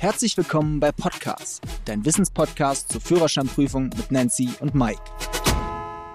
Herzlich willkommen bei Podcast, dein Wissenspodcast zur Führerscheinprüfung mit Nancy und Mike.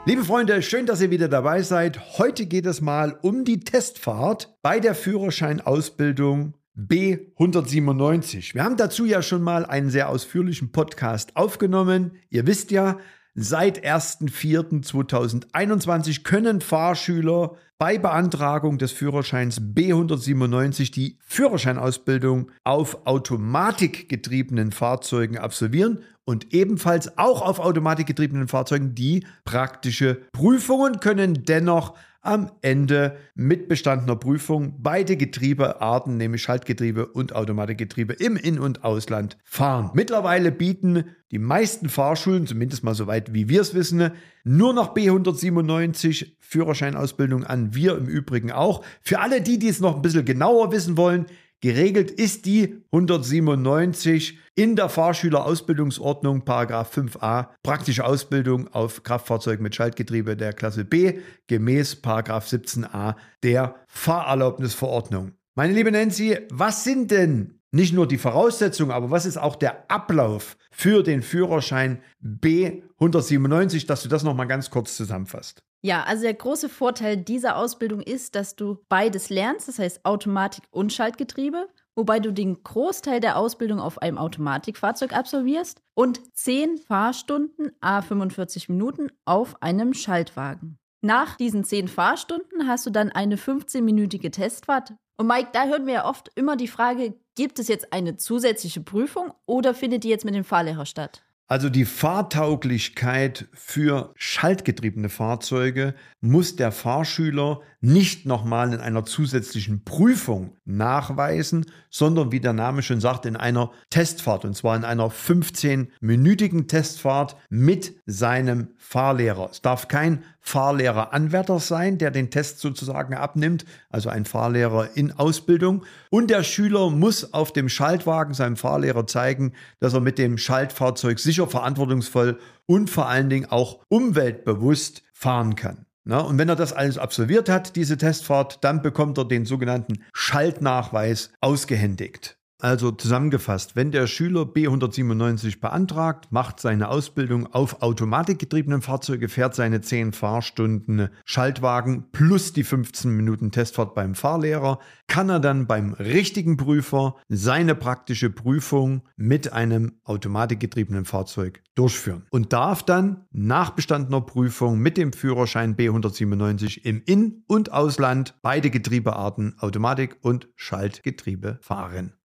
Liebe Freunde, schön, dass ihr wieder dabei seid. Heute geht es mal um die Testfahrt bei der Führerscheinausbildung B197. Wir haben dazu ja schon mal einen sehr ausführlichen Podcast aufgenommen. Ihr wisst ja, Seit 1.4.2021 können Fahrschüler bei Beantragung des Führerscheins B197 die Führerscheinausbildung auf automatikgetriebenen Fahrzeugen absolvieren und ebenfalls auch auf automatikgetriebenen Fahrzeugen die praktische Prüfungen können. Dennoch am Ende mit bestandener Prüfung beide Getriebearten, nämlich Schaltgetriebe und Automatikgetriebe im In- und Ausland fahren. Mittlerweile bieten die meisten Fahrschulen, zumindest mal so weit wie wir es wissen, nur noch B197 Führerscheinausbildung an. Wir im Übrigen auch. Für alle die, die es noch ein bisschen genauer wissen wollen, Geregelt ist die 197 in der Fahrschülerausbildungsordnung, Paragraph 5a, praktische Ausbildung auf Kraftfahrzeug mit Schaltgetriebe der Klasse B, gemäß Paragraph 17a der Fahrerlaubnisverordnung. Meine liebe Nancy, was sind denn nicht nur die Voraussetzungen, aber was ist auch der Ablauf für den Führerschein B197, dass du das nochmal ganz kurz zusammenfasst? Ja, also der große Vorteil dieser Ausbildung ist, dass du beides lernst, das heißt Automatik und Schaltgetriebe, wobei du den Großteil der Ausbildung auf einem Automatikfahrzeug absolvierst und 10 Fahrstunden a 45 Minuten auf einem Schaltwagen. Nach diesen 10 Fahrstunden hast du dann eine 15-minütige Testfahrt. Und Mike, da hören wir ja oft immer die Frage, gibt es jetzt eine zusätzliche Prüfung oder findet die jetzt mit dem Fahrlehrer statt? Also die Fahrtauglichkeit für schaltgetriebene Fahrzeuge muss der Fahrschüler nicht nochmal in einer zusätzlichen Prüfung nachweisen, sondern wie der Name schon sagt, in einer Testfahrt. Und zwar in einer 15-minütigen Testfahrt mit seinem Fahrlehrer. Es darf kein Fahrlehrer-Anwärter sein, der den Test sozusagen abnimmt, also ein Fahrlehrer in Ausbildung. Und der Schüler muss auf dem Schaltwagen seinem Fahrlehrer zeigen, dass er mit dem Schaltfahrzeug sicher, verantwortungsvoll und vor allen Dingen auch umweltbewusst fahren kann. Na, und wenn er das alles absolviert hat, diese Testfahrt, dann bekommt er den sogenannten Schaltnachweis ausgehändigt. Also zusammengefasst, wenn der Schüler B197 beantragt, macht seine Ausbildung auf automatikgetriebenen Fahrzeuge, fährt seine 10 Fahrstunden Schaltwagen plus die 15 Minuten Testfahrt beim Fahrlehrer, kann er dann beim richtigen Prüfer seine praktische Prüfung mit einem automatikgetriebenen Fahrzeug durchführen und darf dann nach bestandener Prüfung mit dem Führerschein B197 im In- und Ausland beide Getriebearten Automatik und Schaltgetriebe fahren.